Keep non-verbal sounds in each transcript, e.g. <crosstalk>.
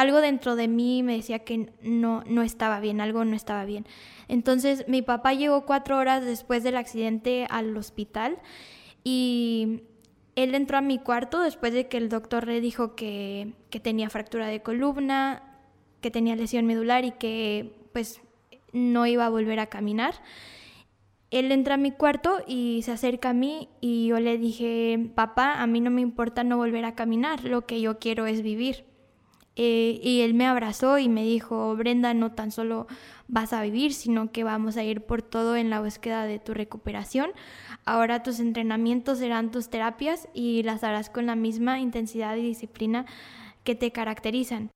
algo dentro de mí me decía que no, no estaba bien, algo no estaba bien. Entonces mi papá llegó cuatro horas después del accidente al hospital y él entró a mi cuarto después de que el doctor le dijo que, que tenía fractura de columna, que tenía lesión medular y que pues no iba a volver a caminar. Él entra a mi cuarto y se acerca a mí y yo le dije, papá, a mí no me importa no volver a caminar, lo que yo quiero es vivir. Eh, y él me abrazó y me dijo, Brenda, no tan solo vas a vivir, sino que vamos a ir por todo en la búsqueda de tu recuperación. Ahora tus entrenamientos serán tus terapias y las harás con la misma intensidad y disciplina que te caracterizan.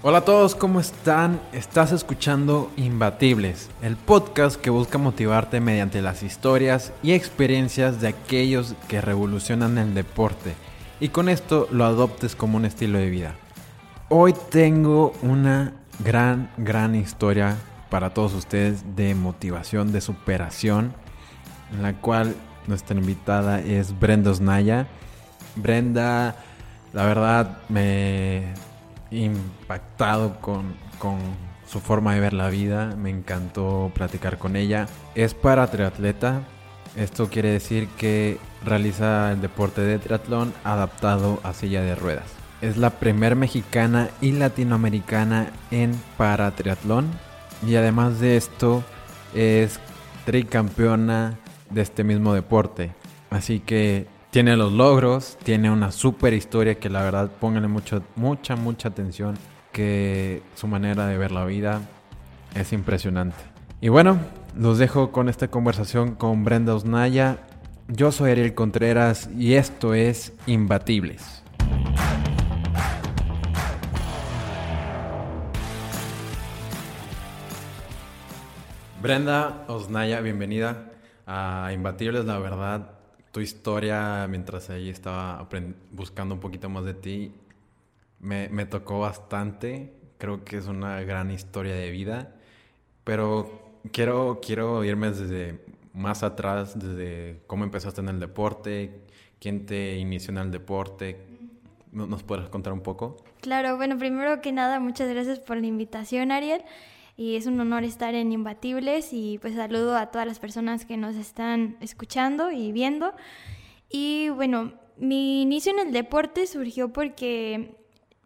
Hola a todos, ¿cómo están? Estás escuchando Imbatibles, el podcast que busca motivarte mediante las historias y experiencias de aquellos que revolucionan el deporte y con esto lo adoptes como un estilo de vida. Hoy tengo una gran, gran historia para todos ustedes de motivación, de superación, en la cual nuestra invitada es Brenda Osnaya. Brenda, la verdad, me impactado con, su forma de ver la vida. Me encantó platicar con ella. Es para triatleta. Esto quiere decir que realiza el deporte de triatlón adaptado a silla de ruedas. Es la primer mexicana y latinoamericana en para triatlón. Y además de esto, es tricampeona de este mismo deporte. Así que tiene los logros, tiene una super historia que la verdad pónganle mucho, mucha, mucha atención, que su manera de ver la vida es impresionante. Y bueno, los dejo con esta conversación con Brenda Osnaya. Yo soy Ariel Contreras y esto es Imbatibles. Brenda Osnaya, bienvenida a Imbatibles, la verdad tu historia mientras ahí estaba buscando un poquito más de ti me, me, tocó bastante. Creo que es una gran historia de vida. Pero quiero, quiero irme desde más atrás, desde cómo empezaste en el deporte, quién te inició en el deporte. ¿Nos puedes contar un poco? Claro, bueno, primero que nada, muchas gracias por la invitación, Ariel y es un honor estar en Imbatibles y pues saludo a todas las personas que nos están escuchando y viendo. Y bueno, mi inicio en el deporte surgió porque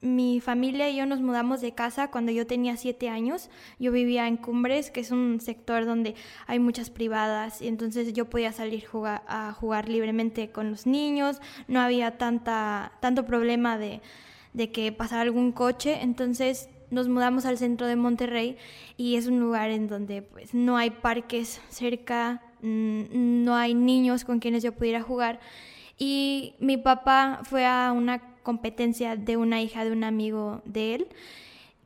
mi familia y yo nos mudamos de casa cuando yo tenía siete años. Yo vivía en Cumbres, que es un sector donde hay muchas privadas, y entonces yo podía salir a jugar libremente con los niños. No había tanta, tanto problema de, de que pasara algún coche. Entonces nos mudamos al centro de Monterrey y es un lugar en donde pues no hay parques cerca, mm, no hay niños con quienes yo pudiera jugar y mi papá fue a una competencia de una hija de un amigo de él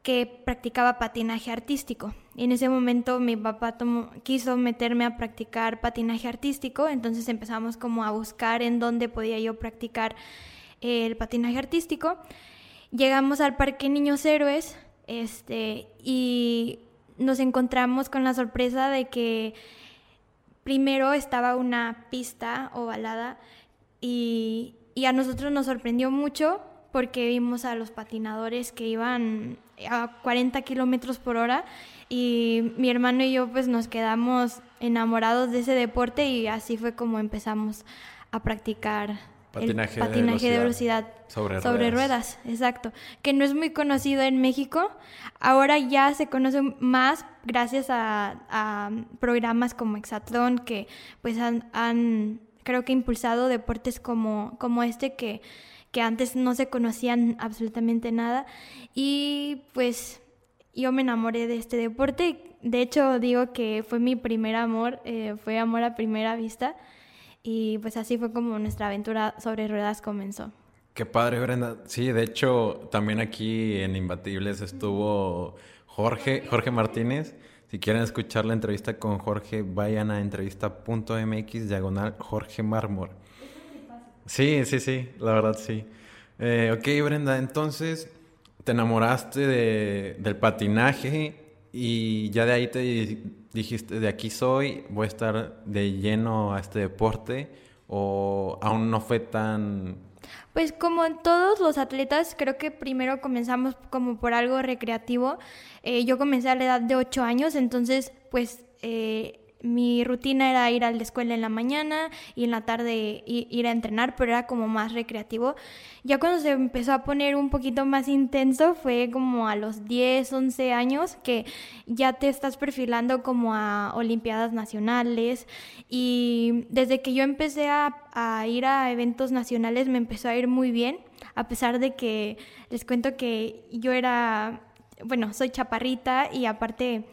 que practicaba patinaje artístico. Y en ese momento mi papá quiso meterme a practicar patinaje artístico, entonces empezamos como a buscar en dónde podía yo practicar el patinaje artístico. Llegamos al Parque Niños Héroes, este, y nos encontramos con la sorpresa de que primero estaba una pista ovalada y, y a nosotros nos sorprendió mucho porque vimos a los patinadores que iban a 40 kilómetros por hora y mi hermano y yo pues nos quedamos enamorados de ese deporte y así fue como empezamos a practicar Patinaje, de, velocidad sobre, ruedas. exacto. Que no es muy conocido en México. Ahora ya se conoce más gracias a, programas como Exatlón que pues han, creo que impulsado deportes como, como este que, que antes no se conocían absolutamente nada. Y pues yo me enamoré de este deporte. De hecho digo que fue mi primer amor, eh, fue amor a primera vista. Y pues así fue como nuestra aventura sobre ruedas comenzó. Qué padre, Brenda. Sí, de hecho, también aquí en Imbatibles estuvo Jorge, Jorge Martínez. Si quieren escuchar la entrevista con Jorge, vayan a entrevista.mx diagonal Jorge Mármol. Sí, sí, sí, la verdad sí. Eh, ok, Brenda, entonces te enamoraste de, del patinaje y ya de ahí te dijiste, de aquí soy, voy a estar de lleno a este deporte o aún no fue tan... Pues como en todos los atletas, creo que primero comenzamos como por algo recreativo. Eh, yo comencé a la edad de 8 años, entonces pues eh, mi rutina era ir a la escuela en la mañana y en la tarde ir a entrenar, pero era como más recreativo. Ya cuando se empezó a poner un poquito más intenso fue como a los 10, 11 años que ya te estás perfilando como a Olimpiadas Nacionales y desde que yo empecé a, ir a eventos nacionales me empezó a ir muy bien, a pesar de que les cuento que yo era, bueno, soy chaparrita y aparte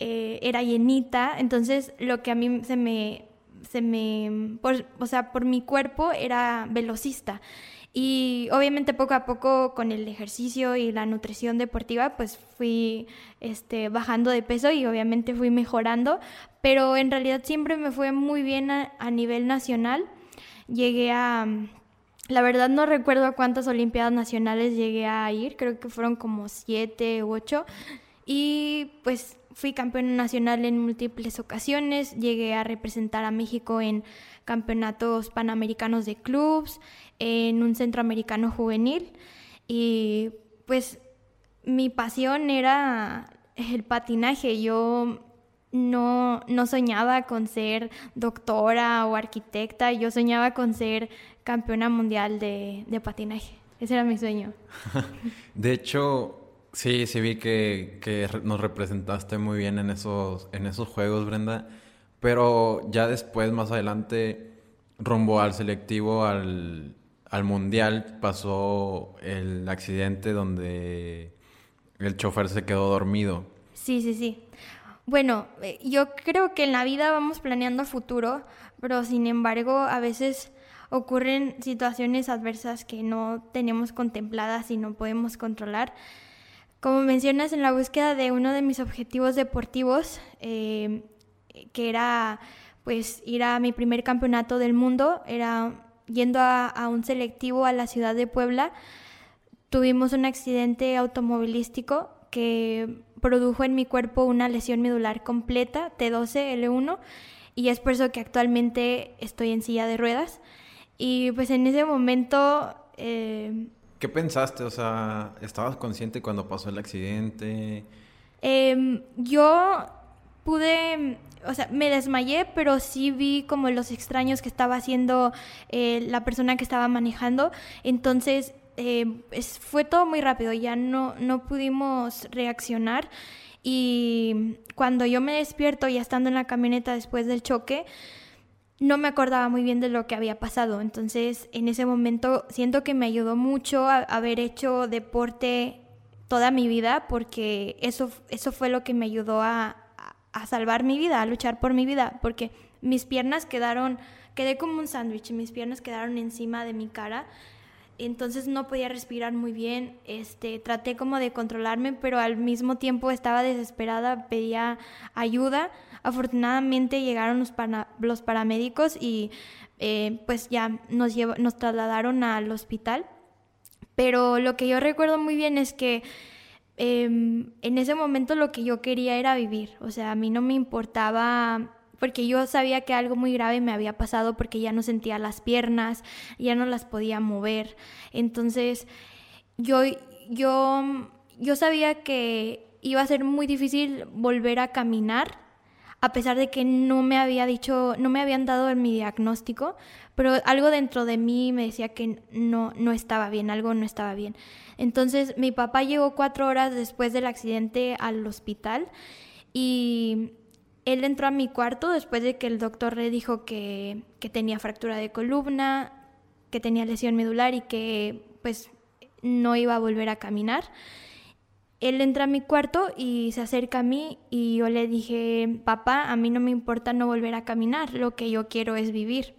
eh, era llenita, entonces lo que a mí se me, se me, o sea, por mi cuerpo era velocista. Y obviamente poco a poco con el ejercicio y la nutrición deportiva, pues fui este, bajando de peso y obviamente fui mejorando, pero en realidad siempre me fue muy bien a, a nivel nacional. Llegué a, la verdad no recuerdo a cuántas Olimpiadas Nacionales llegué a ir, creo que fueron como siete u ocho. Y pues fui campeona nacional en múltiples ocasiones, llegué a representar a México en campeonatos panamericanos de clubs, en un centroamericano juvenil y pues mi pasión era el patinaje. Yo no, no soñaba con ser doctora o arquitecta, yo soñaba con ser campeona mundial de, de patinaje. Ese era mi sueño. <laughs> de hecho, Sí, sí vi que, nos representaste muy bien en esos, en esos juegos, Brenda. Pero ya después, más adelante, rumbo al selectivo, al, mundial, pasó el accidente donde el chofer se quedó dormido. Sí, sí, sí. Bueno, eh, yo creo que en la vida vamos planeando futuro, pero sin embargo a veces ocurren situaciones adversas que no tenemos contempladas y no podemos controlar. Como mencionas, en la búsqueda de uno de mis objetivos deportivos, eh, que era pues ir a mi primer campeonato del mundo, era yendo a, un selectivo a la ciudad de Puebla, tuvimos un accidente automovilístico que produjo en mi cuerpo una lesión medular completa, T12L1, y es por eso que actualmente estoy en silla de ruedas. Y pues en ese momento... Eh, ¿Qué pensaste? O sea, ¿estabas consciente cuando pasó el accidente? Em, yo pude, o sea, me desmayé, pero sí vi como los extraños que estaba haciendo eh, la persona que estaba manejando. Entonces, eh, fue todo muy rápido, ya no, no pudimos reaccionar. Y cuando yo me despierto, ya estando en la camioneta después del choque, no me acordaba muy bien de lo que había pasado. Entonces, en ese momento siento que me ayudó mucho a haber hecho deporte toda mi vida porque eso, eso fue lo que me ayudó a, a salvar mi vida, a luchar por mi vida, porque mis piernas quedaron, quedé como un sándwich, mis piernas quedaron encima de mi cara entonces no podía respirar muy bien, este, traté como de controlarme, pero al mismo tiempo estaba desesperada, pedía ayuda. Afortunadamente llegaron los, los paramédicos y eh, pues ya nos, nos trasladaron al hospital. Pero lo que yo recuerdo muy bien es que em, en ese momento lo que yo quería era vivir, o sea, a mí no me importaba porque yo sabía que algo muy grave me había pasado porque ya no sentía las piernas, ya no las podía mover. Entonces, yo, yo, yo sabía que iba a ser muy difícil volver a caminar, a pesar de que no me había dicho, no me habían dado mi diagnóstico, pero algo dentro de mí me decía que no, no estaba bien, algo no estaba bien. Entonces mi papá llegó cuatro horas después del accidente al hospital y él entró a mi cuarto después de que el doctor le dijo que, tenía fractura de columna, que tenía lesión medular y que pues no iba a volver a caminar. Él entra a mi cuarto y se acerca a mí y yo le dije, papá, a mí no me importa no volver a caminar, lo que yo quiero es vivir.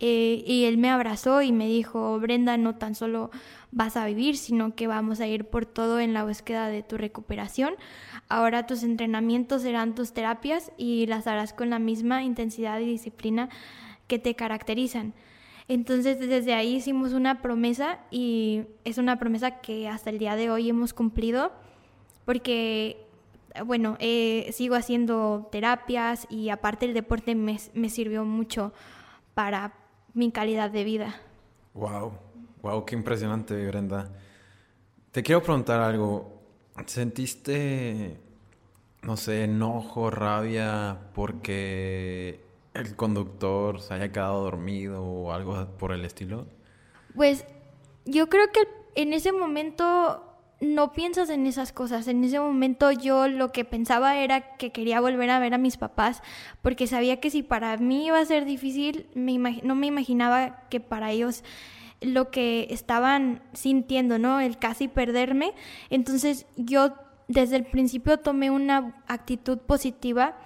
Eh, y él me abrazó y me dijo, Brenda, no tan solo vas a vivir, sino que vamos a ir por todo en la búsqueda de tu recuperación. Ahora tus entrenamientos serán tus terapias y las harás con la misma intensidad y disciplina que te caracterizan. Entonces desde ahí hicimos una promesa y es una promesa que hasta el día de hoy hemos cumplido porque bueno, eh, sigo haciendo terapias y aparte el deporte me, me sirvió mucho para mi calidad de vida. Wow, wow, qué impresionante, Brenda. Te quiero preguntar algo. ¿Sentiste, no sé, enojo, rabia porque el conductor se haya quedado dormido o algo por el estilo? Pues yo creo que en ese momento no piensas en esas cosas. En ese momento yo lo que pensaba era que quería volver a ver a mis papás porque sabía que si para mí iba a ser difícil, no me imaginaba que para ellos lo que estaban sintiendo, ¿no? El casi perderme. Entonces yo desde el principio tomé una actitud positiva.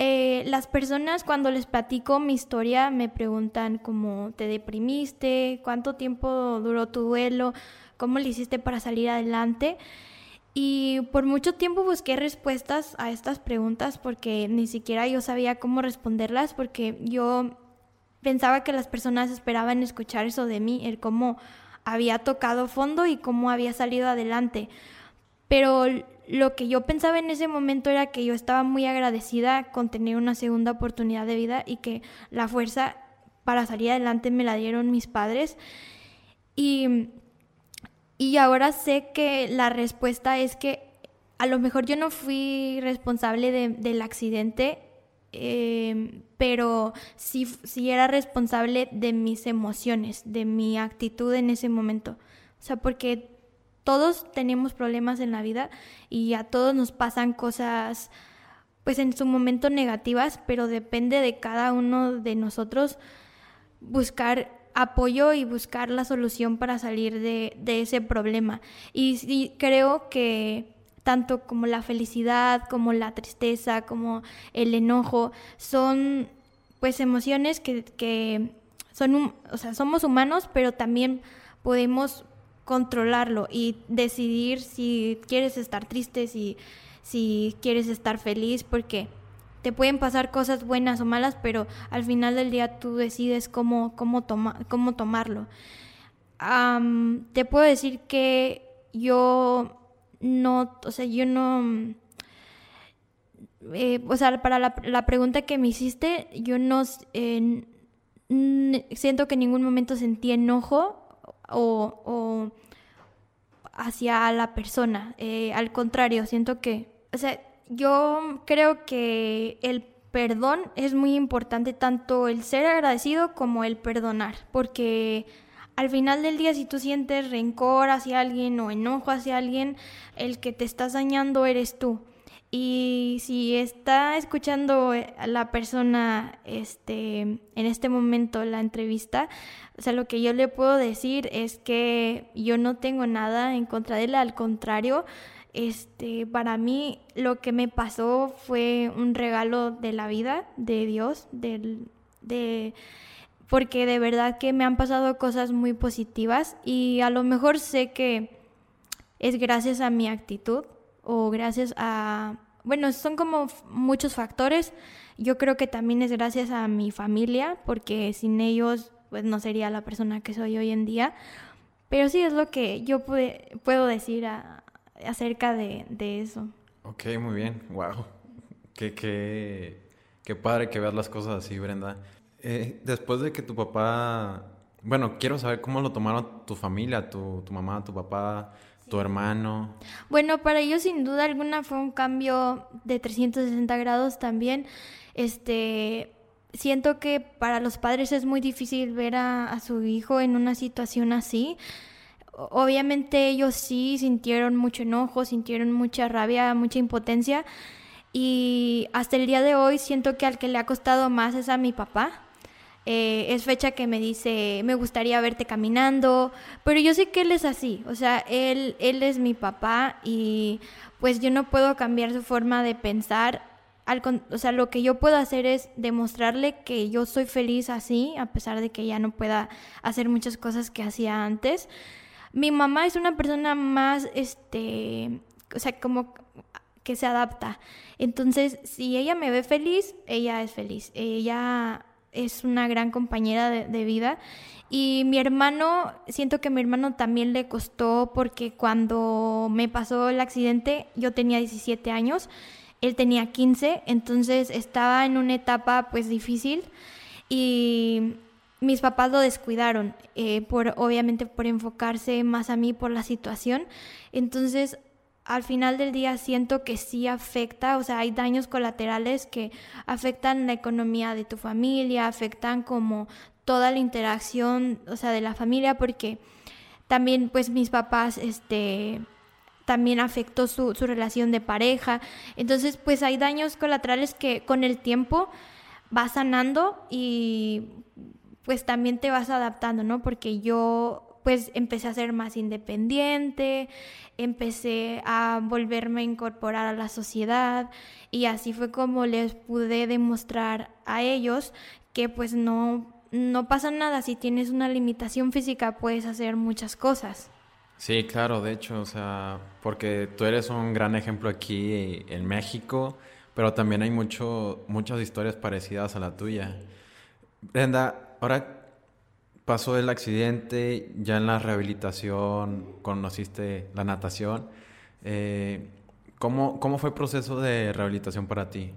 Eh, las personas cuando les platico mi historia me preguntan cómo te deprimiste, cuánto tiempo duró tu duelo, cómo le hiciste para salir adelante. Y por mucho tiempo busqué respuestas a estas preguntas porque ni siquiera yo sabía cómo responderlas porque yo pensaba que las personas esperaban escuchar eso de mí, el cómo había tocado fondo y cómo había salido adelante. Pero lo que yo pensaba en ese momento era que yo estaba muy agradecida con tener una segunda oportunidad de vida y que la fuerza para salir adelante me la dieron mis padres. Y y ahora sé que la respuesta es que a lo mejor yo no fui responsable del accidente, em, pero sí, sí era responsable de mis emociones, de mi actitud en ese momento. O sea, porque todos tenemos problemas en la vida y a todos nos pasan cosas, pues en su momento negativas, pero depende de cada uno de nosotros buscar apoyo y buscar la solución para salir de, ese problema. Y, creo que tanto como la felicidad, como la tristeza, como el enojo, son pues emociones que, son, o sea, somos humanos, pero también podemos controlarlo y decidir si quieres estar triste, si, si quieres estar feliz, porque te pueden pasar cosas buenas o malas, pero al final del día tú decides cómo, cómo, toma, cómo tomarlo. te puedo decir que yo no, o sea, yo no... Eh, o sea, para la, pregunta que me hiciste, yo no siento que en ningún momento sentí enojo o, o hacia la persona. Eh, al contrario, siento que, o sea, yo creo que el perdón es muy importante, tanto el ser agradecido como el perdonar, porque al final del día si tú sientes rencor hacia alguien o enojo hacia alguien, el que te estás dañando eres tú. Y si está escuchando a la persona este, en este momento la entrevista, o sea, lo que yo le puedo decir es que yo no tengo nada en contra de él, al contrario, este, para mí lo que me pasó fue un regalo de la vida, de Dios, del, de, porque de verdad que me han pasado cosas muy positivas y a lo mejor sé que es gracias a mi actitud o gracias a, bueno, son como muchos factores. Yo creo que también es gracias a mi familia, porque sin ellos pues no sería la persona que soy hoy en día. Pero sí es lo que yo puedo decir a, acerca de, eso. Ok, muy bien. Wow. Qué, qué, qué padre que veas las cosas así, Brenda. Eh, después de que tu papá... Bueno, quiero saber cómo lo tomaron tu familia, tu, tu mamá, tu papá, tu hermano. Bueno, para ellos sin duda alguna fue un cambio de 360 grados también. Este, siento que para los padres es muy difícil ver a, a su hijo en una situación así obviamente ellos sí sintieron mucho enojo, sintieron mucha rabia, mucha impotencia y hasta el día de hoy siento que al que le ha costado más es a mi papá. Eh, es fecha que me dice, me gustaría verte caminando, pero yo sé que él es así, o sea, él, él es mi papá y pues yo no puedo cambiar su forma de pensar. Al, o sea, lo que yo puedo hacer es demostrarle que yo soy feliz así, a pesar de que ya no pueda hacer muchas cosas que hacía antes. Mi mamá es una persona más, este, o sea, como que se adapta. Entonces, si ella me ve feliz, ella es feliz. Ella es una gran compañera de, vida. Y mi hermano, siento que mi hermano también le costó porque cuando me pasó el accidente yo tenía 17 años, él tenía 15, entonces estaba en una etapa pues difícil y mis papás lo descuidaron, eh, por, obviamente por enfocarse más a mí por la situación. Entonces al final del día siento que sí afecta, o sea, hay daños colaterales que afectan la economía de tu familia, afectan como toda la interacción, o sea, de la familia, porque también pues mis papás, este, también afectó su, su relación de pareja. Entonces, pues hay daños colaterales que con el tiempo va sanando y pues también te vas adaptando, ¿no? Porque yo pues empecé a ser más independiente, empecé a volverme a incorporar a la sociedad y así fue como les pude demostrar a ellos que pues no, no pasa nada, si tienes una limitación física puedes hacer muchas cosas. Sí, claro, de hecho, o sea, porque tú eres un gran ejemplo aquí en México, pero también hay mucho, muchas historias parecidas a la tuya. Brenda, ahora pasó el accidente, ya en la rehabilitación conociste la natación. Eh, ¿cómo, ¿Cómo fue el proceso de rehabilitación para ti?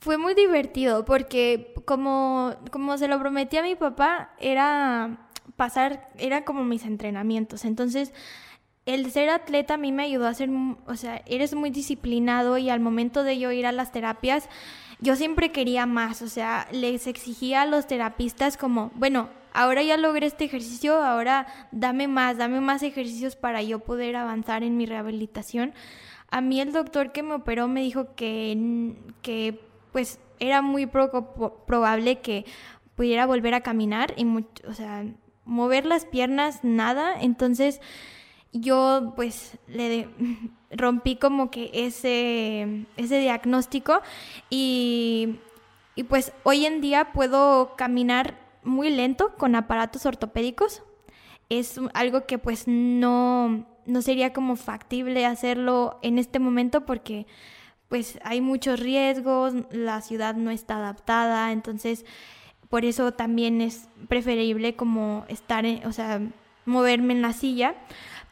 Fue muy divertido porque como, como se lo prometí a mi papá, era pasar, era como mis entrenamientos. Entonces, el ser atleta a mí me ayudó a ser, o sea, eres muy disciplinado y al momento de yo ir a las terapias, yo siempre quería más, o sea, les exigía a los terapistas como, bueno, ahora ya logré este ejercicio, ahora dame más, dame más ejercicios para yo poder avanzar en mi rehabilitación. A mí el doctor que me operó me dijo que, que pues era muy probable que pudiera volver a caminar y, o sea, mover las piernas, nada. Entonces yo pues le <laughs> rompí como que ese, ese diagnóstico y, y pues hoy en día puedo caminar muy lento con aparatos ortopédicos. Es algo que pues no, no sería como factible hacerlo en este momento porque pues hay muchos riesgos, la ciudad no está adaptada, entonces por eso también es preferible como estar, o sea, moverme en la silla,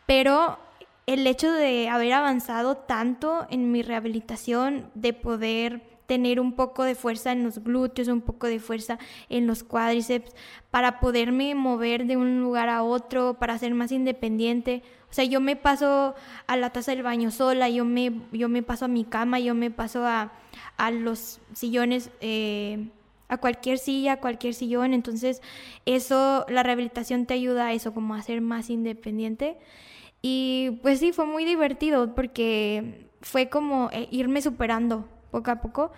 pero el hecho de haber avanzado tanto en mi rehabilitación, de poder tener un poco de fuerza en los glúteos, un poco de fuerza en los cuádriceps, para poderme mover de un lugar a otro, para ser más independiente. O sea, yo me paso a la taza del baño sola, yo me, yo me paso a mi cama, yo me paso a, a los sillones, eh, a cualquier silla, a cualquier sillón. Entonces, eso, la rehabilitación te ayuda a eso, como a ser más independiente. Y pues sí, fue muy divertido porque fue como eh, irme superando poco a poco.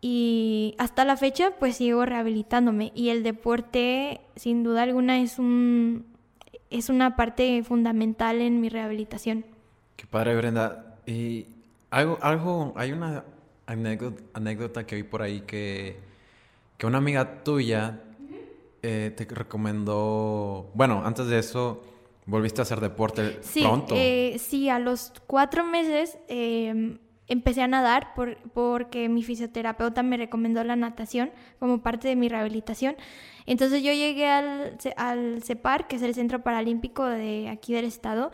Y hasta la fecha pues sigo rehabilitándome y el deporte sin duda alguna es un es una parte fundamental en mi rehabilitación. Qué padre, Brenda. Y algo, algo hay una anécdota, que vi por ahí que, que una amiga tuya eh, te recomendó, bueno, antes de eso, volviste a hacer deporte sí, pronto. Eh, sí, a los cuatro meses em, empecé a nadar por, porque mi fisioterapeuta me recomendó la natación como parte de mi rehabilitación. Entonces yo llegué al, al CEPAR, que es el Centro Paralímpico de aquí del estado,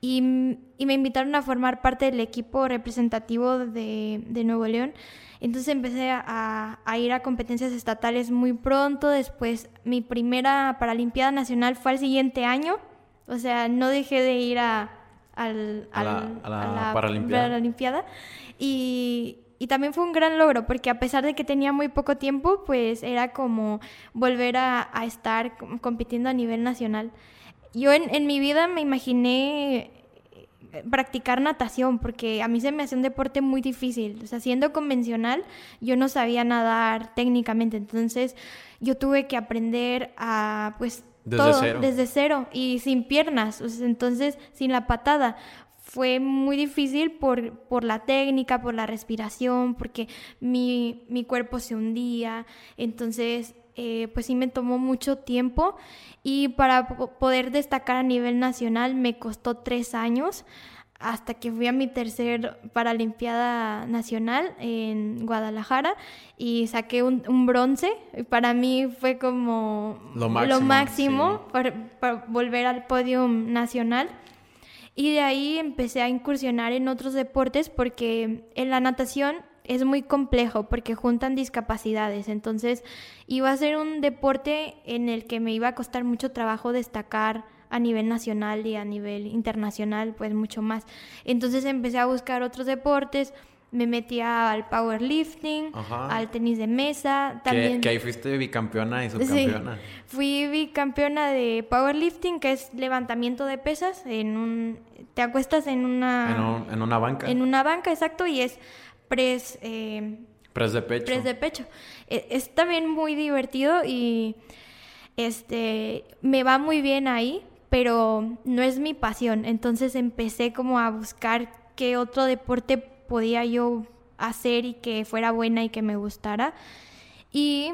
y, me invitaron a formar parte del equipo representativo de, de Nuevo León. Entonces empecé a, a, ir a competencias estatales muy pronto. Después mi primera Paralimpiada Nacional fue al siguiente año. O sea, no dejé de ir a, al, a, la, Paralimpiada. Y, y también fue un gran logro, porque a pesar de que tenía muy poco tiempo, pues era como volver a, a estar compitiendo a nivel nacional. Yo en, en, mi vida me imaginé eh, practicar natación, porque a mí se me hace un deporte muy difícil. O sea, siendo convencional, yo no sabía nadar técnicamente, entonces yo tuve que aprender a, pues, desde todo, cero. desde cero y sin piernas, entonces sin la patada. Fue muy difícil por, por la técnica, por la respiración, porque mi, mi cuerpo se hundía, entonces eh, pues sí me tomó mucho tiempo y para poder destacar a nivel nacional me costó tres años hasta que fui a mi tercer Paralimpiada Nacional en Guadalajara y saqué un, bronce. Para mí fue como lo máximo, para, volver al podio nacional. Y de ahí empecé a incursionar en otros deportes porque en la natación es muy complejo porque juntan discapacidades. Entonces iba a ser un deporte en el que me iba a costar mucho trabajo destacar a nivel nacional y a nivel internacional, pues mucho más. Entonces empecé a buscar otros deportes, me metí al powerlifting, al tenis de mesa, también... Que, ahí fuiste bicampeona y subcampeona. Sí, fui bicampeona de powerlifting, que es levantamiento de pesas, en un... Te acuestas en una... En, una banca. En una banca, exacto, y es press... Eh, press de pecho. Press de pecho. E, es también muy divertido y este me va muy bien ahí pero no es mi pasión. Entonces empecé como a buscar qué otro deporte podía yo hacer y que fuera buena y que me gustara. Y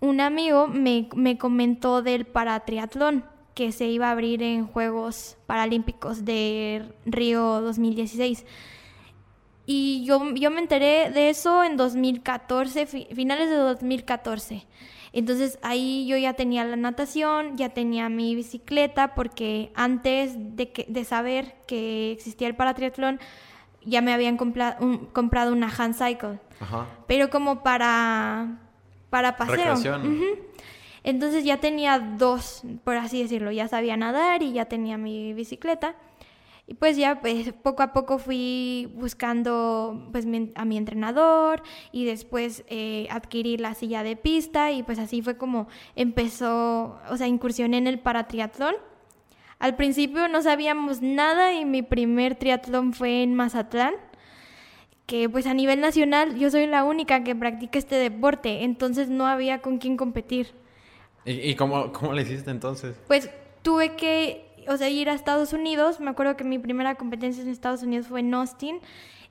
un amigo me, me comentó del paratriatlón que se iba a abrir en Juegos Paralímpicos de Río 2016. Y yo, yo me enteré de eso en 2014, finales de 2014. Entonces ahí yo ya tenía la natación, ya tenía mi bicicleta, porque antes de, que, de saber que existía el paratriatlón, ya me habían comprado una hand cycle. Pero como para, para paseo. Entonces ya tenía dos, por así decirlo. Ya sabía nadar y ya tenía mi bicicleta. Y pues ya pues poco a poco fui buscando pues a mi entrenador y después eh, adquirí la silla de pista y pues así fue como empezó, o sea, incursioné en el paratriatlón. Al principio no sabíamos nada y mi primer triatlón fue en Mazatlán, que pues a nivel nacional yo soy la única que practica este deporte, entonces no había con quién competir. ¿Y, cómo, cómo le hiciste entonces? Pues tuve que o sea, ir a Estados Unidos. Me acuerdo que mi primera competencia en Estados Unidos fue en Austin.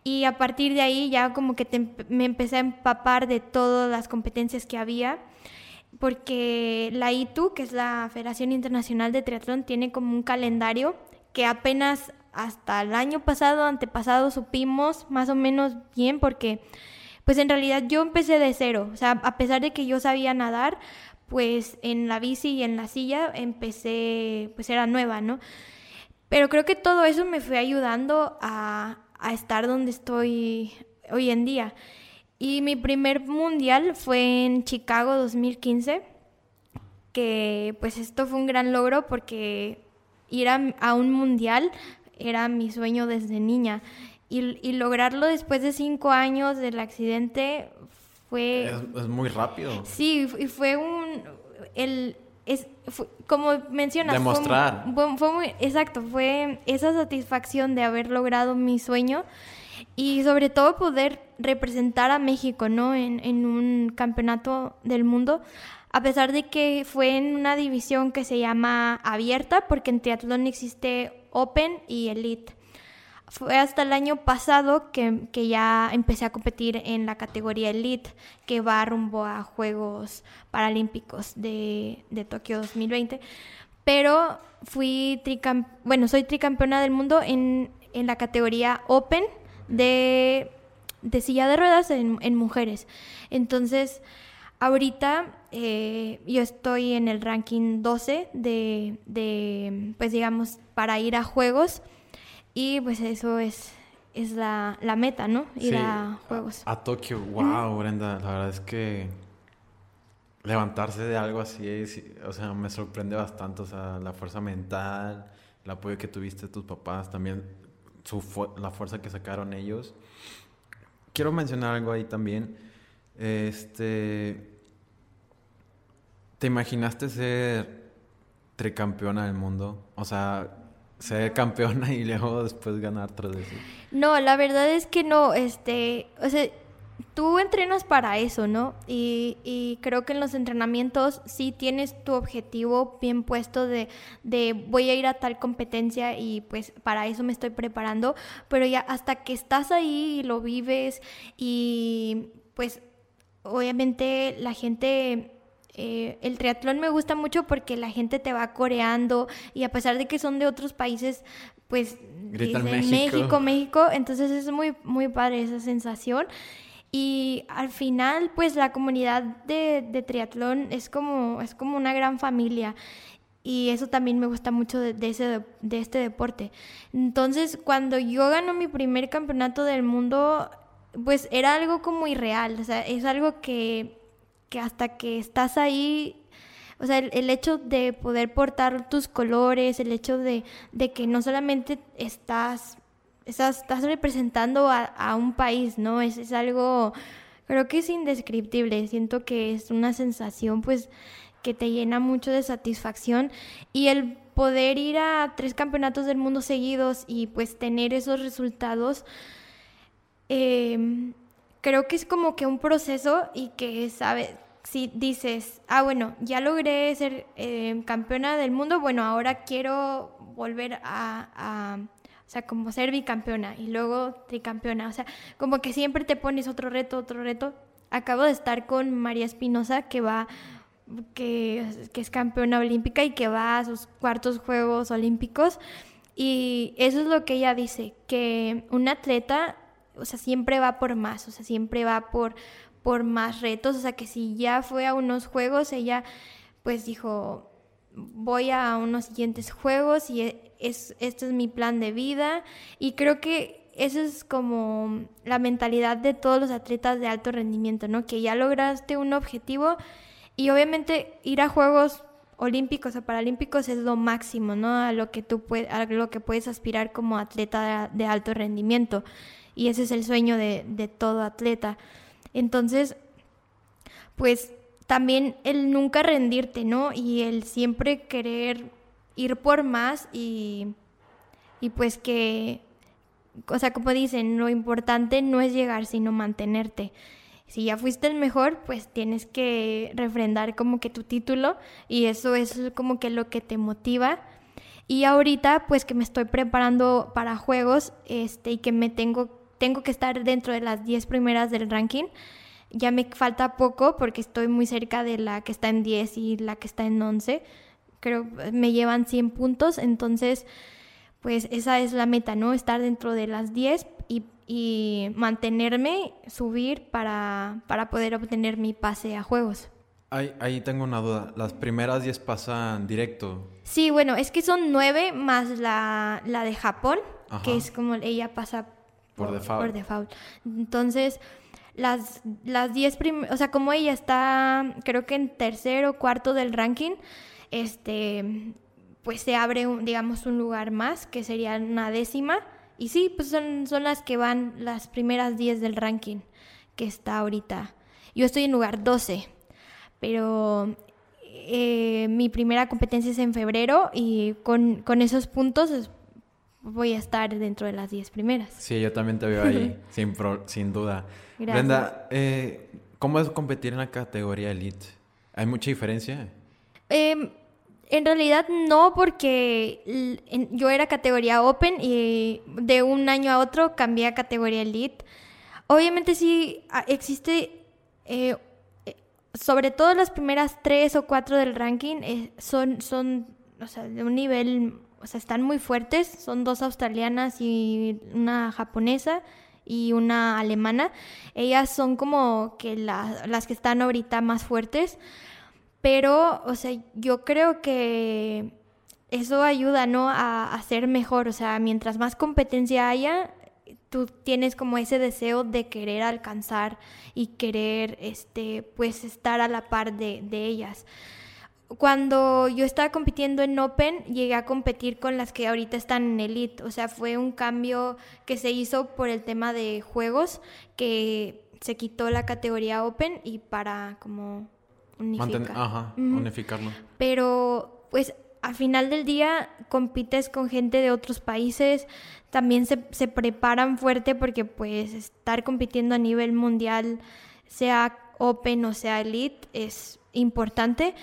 Y a partir de ahí ya como que me empecé a empapar de todas las competencias que había. Porque la ITU, que es la Federación Internacional de Triatlón, tiene como un calendario que apenas hasta el año pasado, antepasado, supimos más o menos bien porque pues en realidad yo empecé de cero, o sea, a pesar de que yo sabía nadar, pues en la bici y en la silla empecé, pues era nueva, ¿no? Pero creo que todo eso me fue ayudando a, estar donde estoy hoy en día. Y mi primer mundial fue en Chicago 2015, que pues esto fue un gran logro porque ir a, un mundial era mi sueño desde niña. Y, y, lograrlo después de cinco años del accidente fue... Es, muy rápido. Sí, y fue un... El, es, como mencionas... Demostrar. Fue, muy... Exacto, fue esa satisfacción de haber logrado mi sueño y sobre todo poder representar a México, ¿no? En, en un campeonato del mundo a pesar de que fue en una división que se llama abierta, porque en triatlón existe Open y Elite. Fue hasta el año pasado que, ya empecé a competir en la categoría Elite, que va rumbo a Juegos Paralímpicos de, de Tokio 2020. Pero fui bueno, soy tricampeona del mundo en, la categoría Open de, silla de ruedas en, mujeres. Entonces, ahorita eh, yo estoy en el ranking 12 de, de, pues digamos, para ir a Juegos y pues eso es, es la, meta, ¿no? Ir a Juegos. A, Tokio, wow, Brenda, la verdad es que levantarse de algo así, o sea, me sorprende bastante, o sea, la fuerza mental, el apoyo que tuviste de tus papás, también su la fuerza que sacaron ellos. Quiero mencionar algo ahí también. Este, ¿te imaginaste ser tricampeona del mundo? O sea, ser campeona y luego después ganar tras eso. No, la verdad es que no, este, o sea, tú entrenas para eso, ¿no? Y, y, creo que en los entrenamientos sí tienes tu objetivo bien puesto de, de voy a ir a tal competencia y pues para eso me estoy preparando, pero ya hasta que estás ahí y lo vives y pues obviamente la gente eh, el triatlón me gusta mucho porque la gente te va coreando y a pesar de que son de otros países, pues Gritan México. México, México, entonces es muy, muy padre esa sensación. Y al final, pues la comunidad de, de triatlón es como, es como una gran familia. Y eso también me gusta mucho de, de ese, de este deporte. Entonces, cuando yo gano mi primer campeonato del mundo, pues era algo como irreal. O sea, es algo que, hasta que estás ahí, o sea, el, el hecho de poder portar tus colores, el hecho de, de que no solamente estás, estás, estás representando a, a un país, ¿no? Es, es algo, creo que es indescriptible. Siento que es una sensación, pues, que te llena mucho de satisfacción y el poder ir a tres campeonatos del mundo seguidos y pues tener esos resultados, eh, creo que es como que un proceso y que, ¿sabes? Si dices, ah, bueno, ya logré ser eh, campeona del mundo, bueno, ahora quiero volver a, a, o sea, como ser bicampeona y luego tricampeona, o sea, como que siempre te pones otro reto, otro reto. Acabo de estar con María Espinosa, que va que, que, es campeona olímpica y que va a sus cuartos Juegos Olímpicos. Y eso es lo que ella dice, que un atleta, o sea, siempre va por más, o sea, siempre va por, por más retos, o sea, que si ya fue a unos Juegos, ella pues dijo, voy a unos siguientes Juegos y es, este es mi plan de vida. Y creo que esa es como la mentalidad de todos los atletas de alto rendimiento, ¿no? Que ya lograste un objetivo y obviamente ir a Juegos Olímpicos o Paralímpicos es lo máximo, ¿no? A lo que tú puedes, a lo que puedes aspirar como atleta de, de alto rendimiento. Y ese es el sueño de, de, todo atleta. Entonces, pues también el nunca rendirte, ¿no? Y el siempre querer ir por más y, y pues que, o sea, como dicen, lo importante no es llegar, sino mantenerte si ya fuiste el mejor, pues tienes que refrendar como que tu título y eso es como que lo que te motiva. Y ahorita pues que me estoy preparando para juegos este, y que me tengo, tengo que estar dentro de las 10 primeras del ranking. Ya me falta poco porque estoy muy cerca de la que está en 10 y la que está en 11. Creo me llevan 100 puntos, entonces pues esa es la meta, ¿no? Estar dentro de las 10 y y mantenerme, subir para, para poder obtener mi pase a juegos. Ahí, ahí tengo una duda. ¿Las primeras 10 pasan directo? Sí, bueno, es que son 9 más la, la de Japón, Ajá. que es como ella pasa por, por, default. por default. Entonces, las, las 10 primeras, o sea, como ella está, creo que en tercero o cuarto del ranking, este, pues se abre, un, digamos, un lugar más, que sería una décima y sí, pues son, son las que van las primeras 10 del ranking que está ahorita. Yo estoy en lugar 12, pero eh, mi primera competencia es en febrero y con, con esos puntos voy a estar dentro de las 10 primeras. Sí, yo también te veo ahí, <laughs> sin, pro, sin duda. Gracias. Brenda, eh, ¿cómo es competir en la categoría Elite? ¿Hay mucha diferencia? Eh, en realidad no, porque yo era categoría Open y de un año a otro cambié a categoría Elite. Obviamente sí existe, eh, sobre todo las primeras tres o cuatro del ranking eh, son, son, o sea, de un nivel, o sea, están muy fuertes. Son dos australianas y una japonesa y una alemana. Ellas son como que la, las que están ahorita más fuertes. Pero, o sea, yo creo que eso ayuda, ¿no? A, a, ser mejor. O sea, mientras más competencia haya, tú tienes como ese deseo de querer alcanzar y querer, este, pues, estar a la par de, de ellas. Cuando yo estaba compitiendo en Open, llegué a competir con las que ahorita están en Elite. O sea, fue un cambio que se hizo por el tema de juegos, que se quitó la categoría Open y para como unificar. Manten Ajá, uh -huh. unificarlo. Pero, pues, al final del día compites con gente de otros países, también se, se, preparan fuerte porque, pues, estar compitiendo a nivel mundial, sea Open o sea Elite, es importante.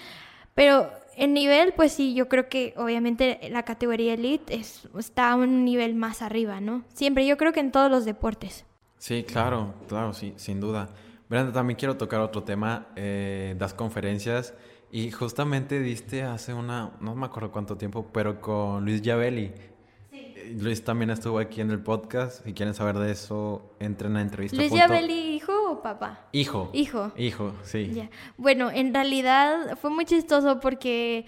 Pero en nivel, pues sí, yo creo que obviamente la categoría Elite es, está a un nivel más arriba, ¿no? Siempre, yo creo que en todos los deportes. Sí, claro, claro, sí, sin duda. Brenda, también quiero tocar otro tema. Eh, das conferencias y justamente diste hace una, no me acuerdo cuánto tiempo, pero con Luis Yavelli. Luis también estuvo aquí en el podcast. Si quieren saber de eso, entren a entrevista. ¿Luis Yavelli, hijo o papá? Hijo. Hijo. Hijo, sí. Bueno, en realidad fue muy chistoso porque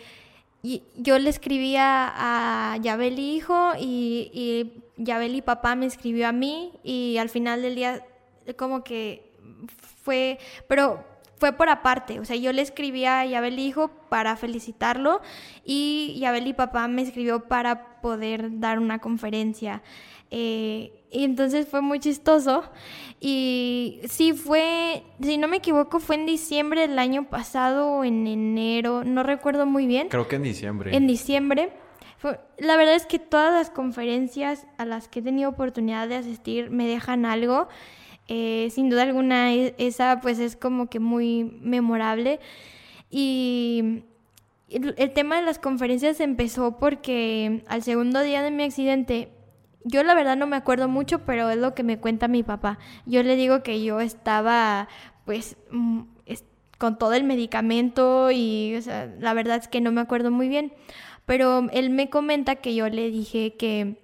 yo le escribía a Yabeli hijo y, y Yabeli papá me escribió a mí y al final del día como que fue, pero fue por aparte, o sea, yo le escribí a Yabel hijo para felicitarlo y Yabel papá me escribió para poder dar una conferencia. Eh, y entonces fue muy chistoso. Y sí, fue, si no me equivoco, fue en diciembre del año pasado o en enero, no recuerdo muy bien. Creo que en diciembre. En diciembre. la verdad es que todas las conferencias a las que he tenido oportunidad de asistir me dejan algo. Eh, sin duda alguna, e, esa pues es como que muy memorable. Y el, tema de las conferencias empezó porque al segundo día de mi accidente, yo la verdad no me acuerdo mucho, pero es lo que me cuenta mi papá. Yo le digo que yo estaba pues mm, con todo el medicamento y la verdad es que no me acuerdo muy bien. Pero él me comenta que yo le dije que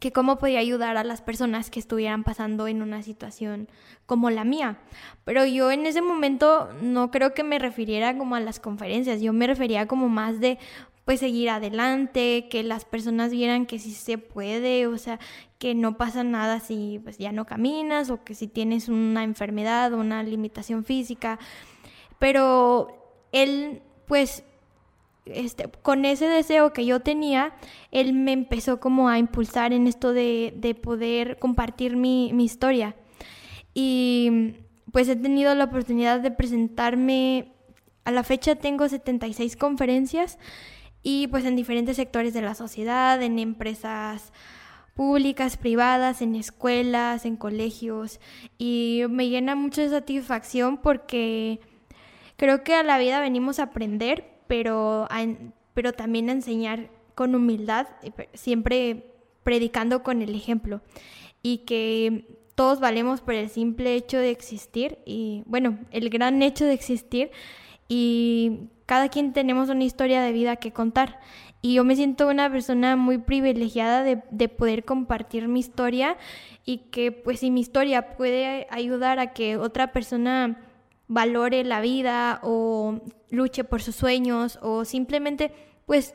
que cómo podía ayudar a las personas que estuvieran pasando en una situación como la mía. Pero yo en ese momento no creo que me refiriera como a las conferencias, yo me refería como más de pues seguir adelante, que las personas vieran que sí se puede, o sea, que no pasa nada si pues ya no caminas o que si tienes una enfermedad o una limitación física. Pero él pues este, con ese deseo que yo tenía, él me empezó como a impulsar en esto de, poder compartir mi, historia. Y pues he tenido la oportunidad de presentarme, a la fecha tengo 76 conferencias y pues en diferentes sectores de la sociedad, en empresas públicas, privadas, en escuelas, en colegios y me llena mucho de satisfacción porque creo que a la vida venimos a aprender, pero, pero también a enseñar con humildad, siempre predicando con el ejemplo. Y que todos valemos por el simple hecho de existir y bueno, el gran hecho de existir y cada quien tenemos una historia de vida que contar. Y yo me siento una persona muy privilegiada de, de, poder compartir mi historia y que pues si mi historia puede ayudar a que otra persona valore la vida o luche por sus sueños o simplemente pues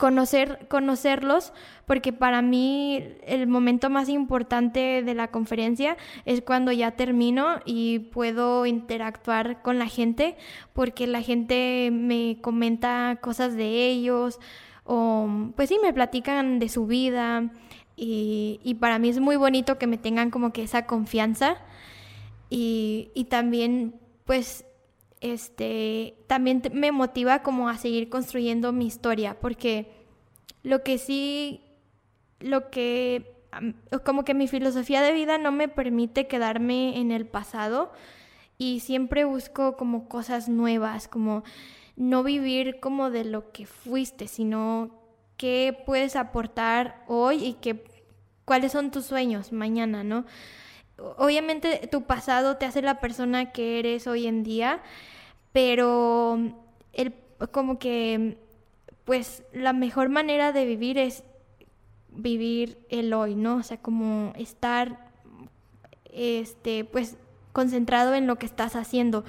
conocer conocerlos porque para mí el momento más importante de la conferencia es cuando ya termino y puedo interactuar con la gente porque la gente me comenta cosas de ellos o pues sí me platican de su vida y, y para mí es muy bonito que me tengan como que esa confianza y, y también pues este también me motiva como a seguir construyendo mi historia porque lo que sí lo que como que mi filosofía de vida no me permite quedarme en el pasado y siempre busco como cosas nuevas, como no vivir como de lo que fuiste, sino qué puedes aportar hoy y qué cuáles son tus sueños mañana, ¿no? Obviamente tu pasado te hace la persona que eres hoy en día, pero el, como que, pues la mejor manera de vivir es vivir el hoy, ¿no? O sea, como estar, este, pues concentrado en lo que estás haciendo,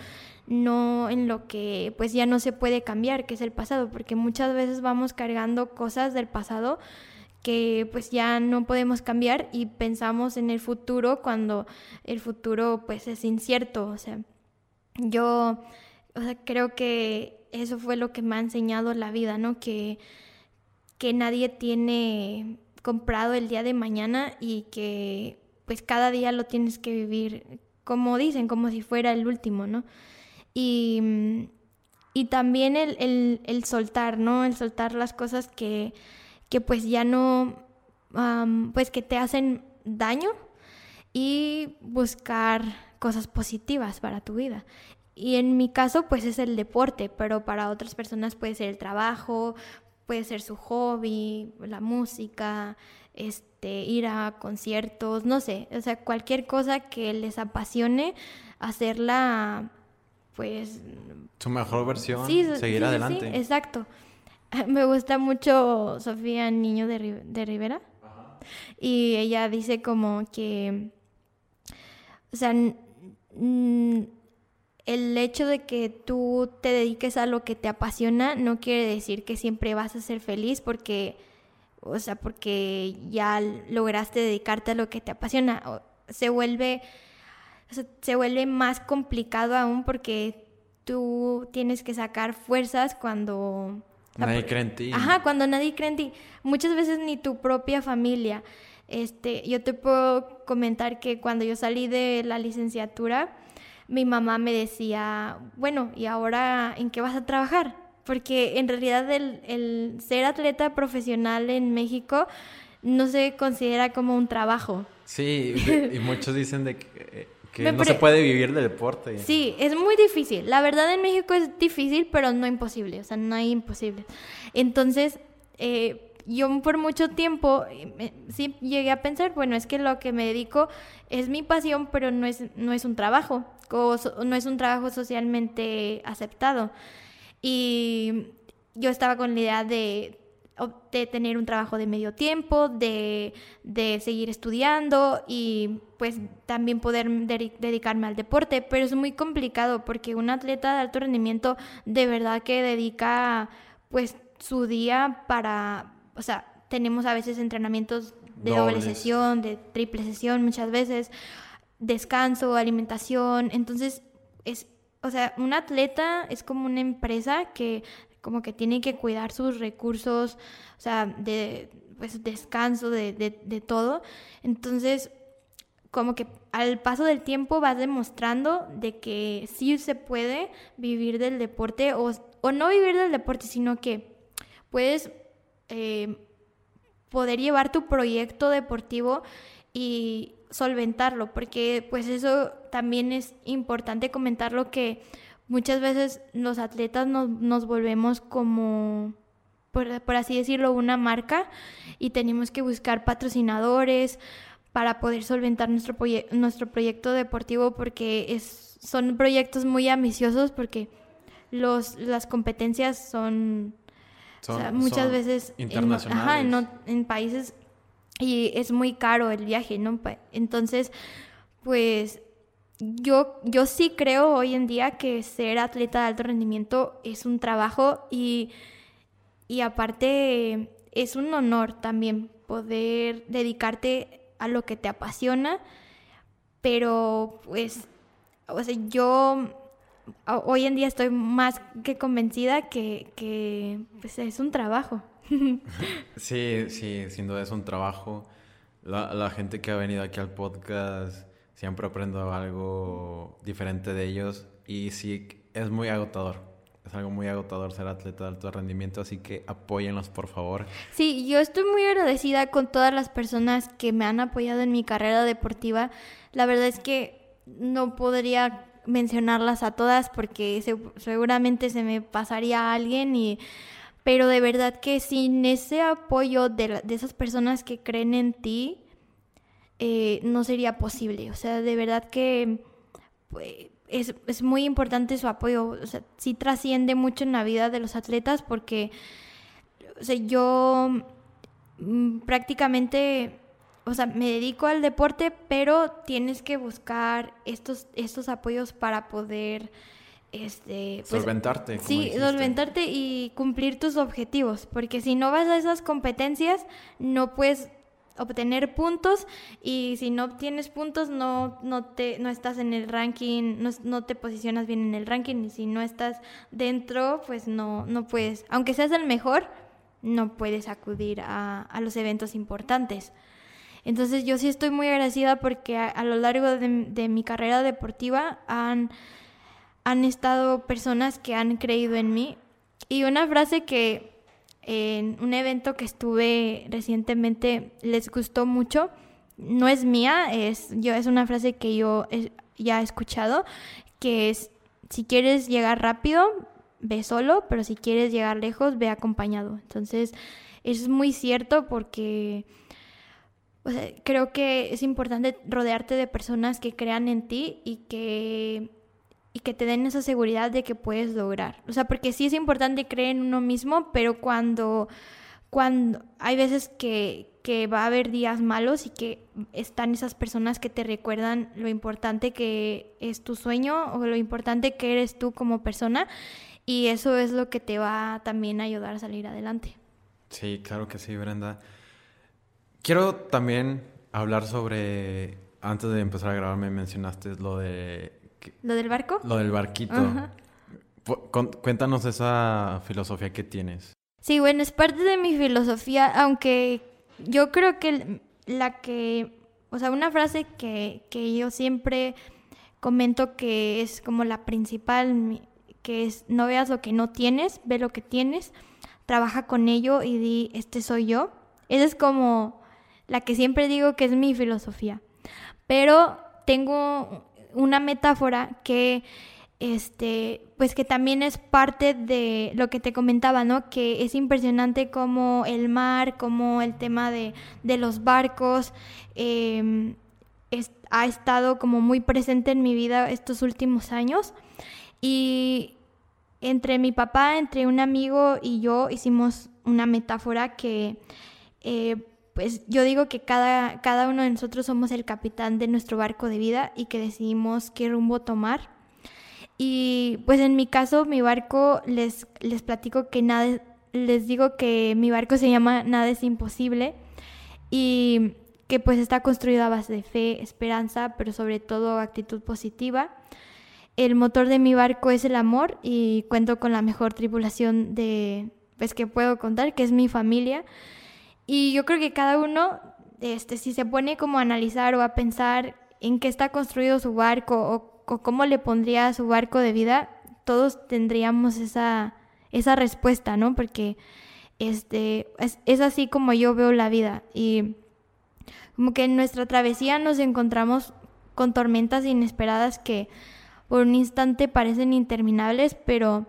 no en lo que pues ya no se puede cambiar, que es el pasado, porque muchas veces vamos cargando cosas del pasado que pues ya no podemos cambiar y pensamos en el futuro cuando el futuro pues es incierto, o sea, yo creo que eso fue lo que me ha enseñado la vida, ¿no? Que, que nadie tiene comprado el día de mañana y que pues cada día lo tienes que vivir como dicen, como si fuera el último, ¿no? Y, y también el, el, el soltar, ¿no? El soltar las cosas que que pues ya no, pues que te hacen daño y buscar cosas positivas para tu vida. Y en mi caso pues es el deporte, pero para otras personas puede ser el trabajo, puede ser su hobby, la música, este, ir a conciertos, no sé, o sea, cualquier cosa que les apasione, hacerla, pues... Su mejor versión, sí, seguir sí, adelante. Sí, exacto. <laughs> Me gusta mucho Sofía Niño de, Ri- de Rivera. Y ella dice como que, o sea, el hecho de que tú te dediques a lo que te apasiona no quiere decir que siempre vas a ser feliz porque, o sea, porque ya lograste dedicarte a lo que te apasiona. O- Se vuelve, o sea, se vuelve más complicado aún porque tú tienes que sacar fuerzas cuando... sea, Nadie por- cree en ti. Ajá, cuando nadie cree en ti. Muchas veces ni tu propia familia. Este, yo te puedo comentar que cuando yo salí de la licenciatura, mi mamá me decía, bueno, ¿y ahora en qué vas a trabajar? Porque en realidad el, el ser atleta profesional en México no se considera como un trabajo. Sí, y <laughs> muchos dicen de que, que Me no se puede vivir del deporte. Sí, es muy difícil. La verdad en México es difícil, pero no imposible. O sea, no hay imposible. Entonces, eh, yo por mucho tiempo eh, me- sí llegué a pensar, bueno, es que lo que me dedico es mi pasión, pero no es, no es un trabajo. o so- no es un trabajo socialmente aceptado. Y yo estaba con la idea de, de tener un trabajo de medio tiempo, de, de seguir estudiando y pues también poder dedi- dedicarme al deporte, pero es muy complicado porque un atleta de alto rendimiento de verdad que dedica pues su día para, o sea, tenemos a veces entrenamientos de doble sesión, de triple sesión muchas veces, descanso, alimentación, entonces es, o sea, un atleta es como una empresa que como que tiene que cuidar sus recursos, o sea, de pues descanso, de, de, de todo. Entonces, como que al paso del tiempo vas demostrando de que sí se puede vivir del deporte o, o no vivir del deporte, sino que puedes eh, poder llevar tu proyecto deportivo y solventarlo, porque pues eso también es importante comentarlo que muchas veces los atletas nos, nos volvemos como, por, por así decirlo, una marca y tenemos que buscar patrocinadores para poder solventar nuestro, proye- nuestro proyecto deportivo porque es, son proyectos muy ambiciosos porque los, las competencias son, Son- o sea, muchas son veces en- internacionales. ajá, en, países y es muy caro el viaje, ¿no? Pa- Entonces, pues yo, yo sí creo hoy en día que ser atleta de alto rendimiento es un trabajo y, y aparte es un honor también poder dedicarte a lo que te apasiona, pero pues, o sea, yo hoy en día estoy más que convencida que, que pues, es un trabajo. <laughs> Sí, sí, sin duda es un trabajo. La, la gente que ha venido aquí al podcast siempre aprendo algo diferente de ellos y sí, es muy agotador. Es algo muy agotador ser atleta de alto rendimiento, así que apóyenlos por favor. Sí, yo estoy muy agradecida con todas las personas que me han apoyado en mi carrera deportiva. La verdad es que no podría mencionarlas a todas porque se- seguramente se me pasaría a alguien y pero de verdad que sin ese apoyo de esas personas que creen en ti eh, no sería posible. O sea, de verdad que pues, es, es muy importante su apoyo. O sea, sí trasciende mucho en la vida de los atletas porque o sea, yo mm, prácticamente, o sea, me dedico al deporte, pero tienes que buscar estos, estos apoyos para poder, este, pues, Solventarte. sí, dijiste. solventarte y cumplir tus objetivos, porque si no vas a esas competencias, no puedes obtener puntos y si no obtienes puntos no, no, te, no estás en el ranking, no, no te posicionas bien en el ranking y si no estás dentro, pues no, no puedes, aunque seas el mejor, no puedes acudir a, a los eventos importantes. Entonces yo sí estoy muy agradecida porque a, lo largo de, de mi carrera deportiva han, han estado personas que han creído en mí. Y una frase que en un evento que estuve recientemente les gustó mucho, no es mía, es, yo, es una frase que yo he- ya he escuchado, que es, si quieres llegar rápido, ve solo, pero si quieres llegar lejos, ve acompañado. Entonces, es muy cierto porque creo que es importante rodearte de personas que crean en ti y que y que te den esa seguridad de que puedes lograr. O sea, porque sí es importante creer en uno mismo, pero cuando, cuando hay veces que, que va a haber días malos y que están esas personas que te recuerdan lo importante que es tu sueño o lo importante que eres tú como persona y eso es lo que te va también a ayudar a salir adelante. Sí, claro que sí, Brenda. Quiero también hablar sobre, antes de empezar a grabar me mencionaste lo de... ¿Lo del barco? Lo del barquito. Cuéntanos esa filosofía que tienes. Sí, bueno, es parte de mi filosofía, aunque yo creo que la que, o sea, una frase que, que yo siempre comento que es como la principal, que es no veas lo que no tienes, ve lo que tienes, trabaja con ello y di, este soy yo. Esa es como la que siempre digo que es mi filosofía. Pero tengo una metáfora que este, pues que también es parte de lo que te comentaba, ¿no? Que es impresionante como el mar, como el tema de, los barcos, em, ha estado como muy presente en mi vida estos últimos años. Y entre mi papá, entre un amigo y yo hicimos una metáfora que eh, pues yo digo que cada, cada uno de nosotros somos el capitán de nuestro barco de vida y que decidimos qué rumbo tomar. Y pues en mi caso, mi barco, les, les platico que nada, les digo que mi barco se llama Nada es imposible y que pues está construido a base de fe, esperanza, pero sobre todo actitud positiva. El motor de mi barco es el amor y cuento con la mejor tripulación de pues que puedo contar, que es mi familia. Y yo creo que cada uno, este, si se pone como a analizar o a pensar en qué está construido su barco o, cómo le pondría su barco de vida, todos tendríamos esa, esa respuesta, ¿no? Porque este, es, es así como yo veo la vida. Y como que en nuestra travesía nos encontramos con tormentas inesperadas que por un instante parecen interminables, pero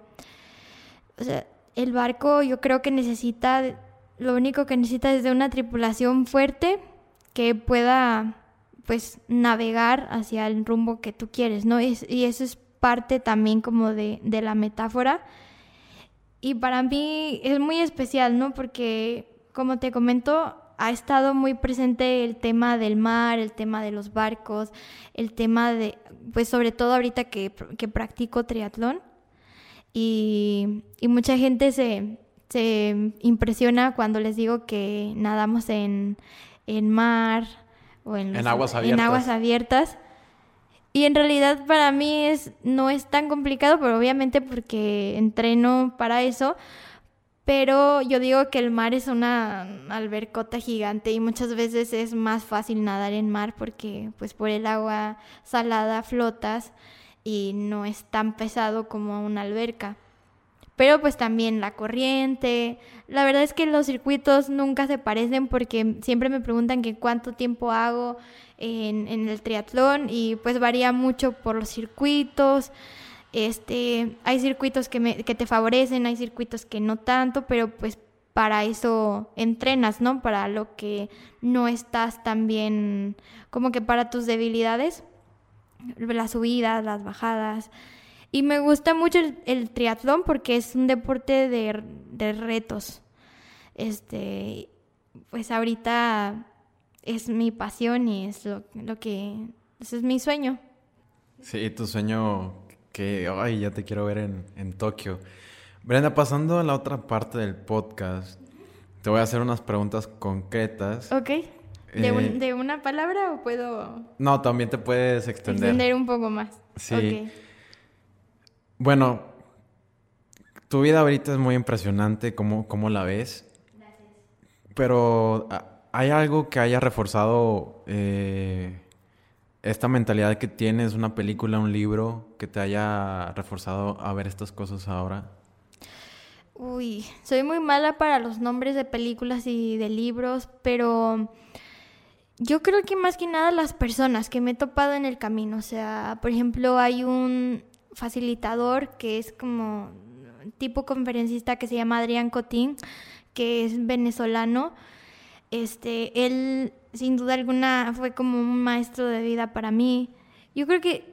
el barco yo creo que necesita lo único que necesitas es de una tripulación fuerte que pueda pues navegar hacia el rumbo que tú quieres, ¿no? Y, eso es parte también como de, de, la metáfora. Y para mí es muy especial, ¿no? Porque, como te comento, ha estado muy presente el tema del mar, el tema de los barcos, el tema de, pues sobre todo ahorita que, que practico triatlón. Y, y mucha gente se, se impresiona cuando les digo que nadamos en, mar o en, aguas abiertas. en aguas abiertas. Y en realidad para mí es, no es tan complicado, pero obviamente porque entreno para eso. Pero yo digo que el mar es una albercota gigante y muchas veces es más fácil nadar en mar porque pues por el agua salada flotas y no es tan pesado como una alberca pero pues también la corriente. La verdad es que los circuitos nunca se parecen porque siempre me preguntan que cuánto tiempo hago en, el triatlón y pues varía mucho por los circuitos. Este, hay circuitos que, que te favorecen, hay circuitos que no tanto, pero pues para eso entrenas, ¿no? Para lo que no estás tan bien, como que para tus debilidades, las subidas, las bajadas. Y me gusta mucho el, triatlón porque es un deporte de, retos. Este, pues ahorita es mi pasión y es lo, que, ese es mi sueño. Sí, tu sueño que, ay, ya te quiero ver en, en Tokio. Brenda, pasando a la otra parte del podcast, te voy a hacer unas preguntas concretas. Ok. ¿De, eh, ¿De, una palabra o puedo...? No, también te puedes extender. Extender un poco más. Sí. Okay. Bueno, tu vida ahorita es muy impresionante, ¿cómo, cómo la ves? Gracias. Pero ah, ¿hay algo que haya reforzado eh, esta mentalidad que tienes, una película, un libro, que te haya reforzado a ver estas cosas ahora? Uy, soy muy mala para los nombres de películas y de libros, pero yo creo que más que nada las personas que me he topado en el camino. O sea, por ejemplo, hay un, facilitador que es como tipo conferencista que se llama Adrián Cotín, que es venezolano. Este, él sin duda alguna fue como un maestro de vida para mí. Yo creo que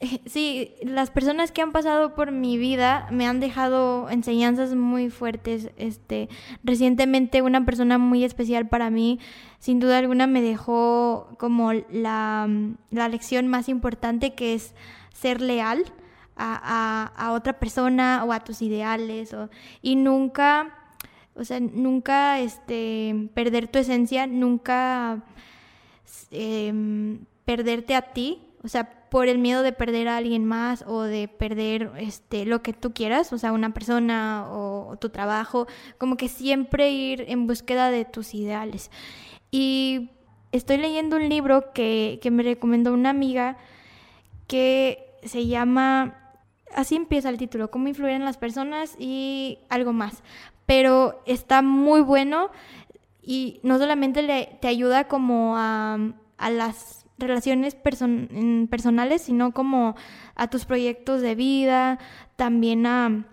<laughs> Sí, las personas que han pasado por mi vida me han dejado enseñanzas muy fuertes. Este, recientemente una persona muy especial para mí, sin duda alguna, me dejó como la, la lección más importante que es ser leal a, otra persona o a tus ideales o, y nunca, o sea, nunca este, perder tu esencia, nunca eh, perderte a ti o sea, por el miedo de perder a alguien más o de perder este lo que tú quieras, o sea, una persona o, tu trabajo, como que siempre ir en búsqueda de tus ideales. Y estoy leyendo un libro que, que me recomendó una amiga que se llama, así empieza el título, cómo influir en las personas y algo más. Pero está muy bueno y no solamente le, te ayuda como a, a las relaciones personales, sino como a tus proyectos de vida, también a,